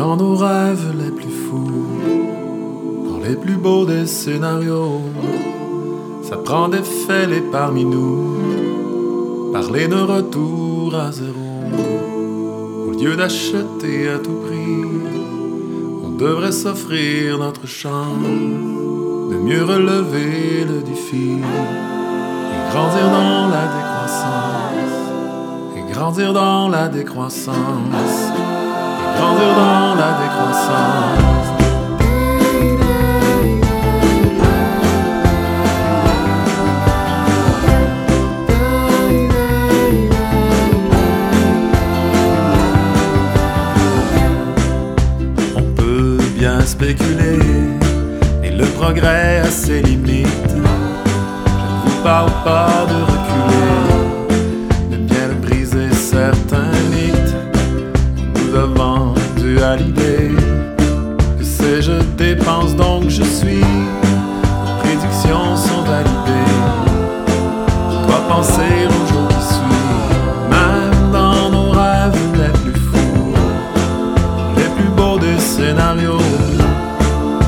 dans nos rêves les plus fous, dans les plus beaux des scénarios, ça prend des fêlés parmi nous, parler de retour à zéro. Au lieu d'acheter à tout prix, on devrait s'offrir notre chance de mieux relever le défi et grandir dans la décroissance, et grandir dans la décroissance, grandir dans la décroissance. On peut bien spéculer, et le progrès a ses limites. Je ne vous parle pas de dépense donc je suis. Les prédictions sont validées. Dois penser au jour qui suit, même dans nos rêves les plus fous les plus beaux des scénarios.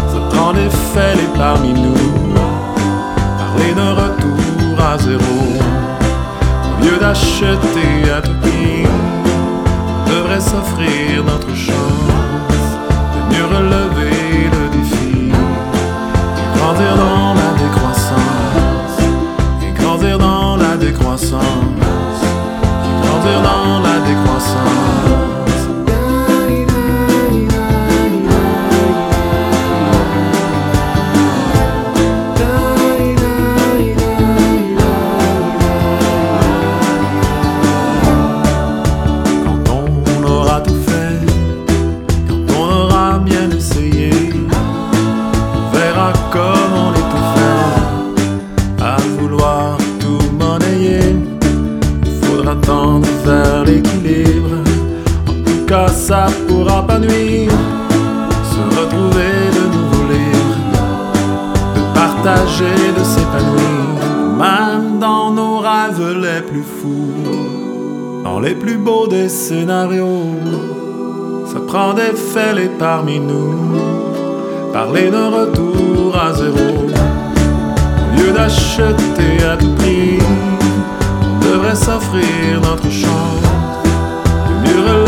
Ça prend des faits et parmi nous. Parler d'un retour à zéro. Au lieu d'acheter à tout prix, devrait s'offrir notre chance ça pourra pas nuire. Se retrouver de nouveau libre, de partager, de s'épanouir, même dans nos rêves les plus fous dans les plus beaux des scénarios. Ça prend des fêlés parmi nous, parler d'un retour à zéro. Au lieu d'acheter à tout prix, on devrait s'offrir notre chance de mieux